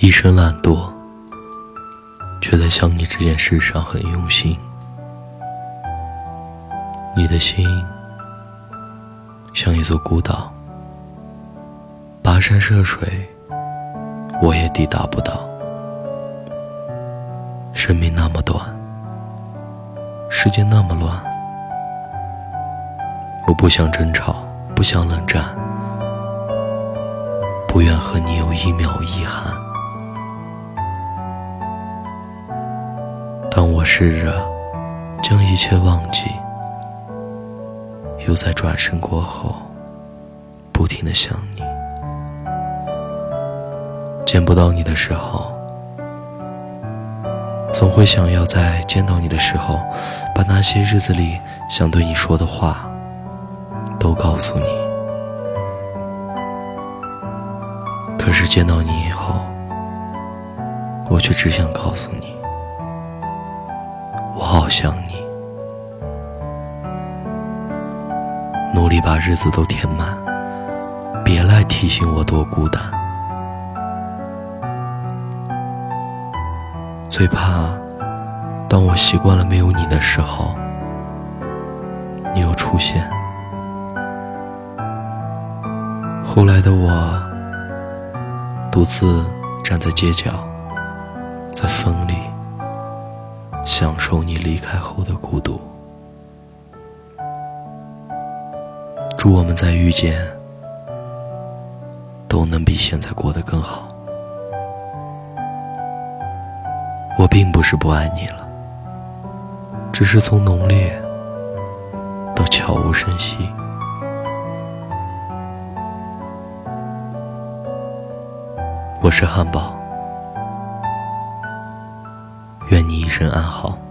一生懒惰，却在想你这件事上很用心。你的心像一座孤岛，跋山涉水，我也抵达不到。生命那么短，世界那么乱，我不想争吵，不想冷战，不愿和你有一秒遗憾。当我试着将一切忘记，又在转身过后，不停的想你。见不到你的时候，总会想要在见到你的时候，把那些日子里想对你说的话，都告诉你。可是见到你以后，我却只想告诉你。好想你，努力把日子都填满，别来提醒我多孤单。最怕，当我习惯了没有你的时候，你又出现。后来的我，独自站在街角，在风里。享受你离开后的孤独。祝我们在遇见，都能比现在过得更好。我并不是不爱你了，只是从浓烈到悄无声息。我是汉堡。愿你一生安好。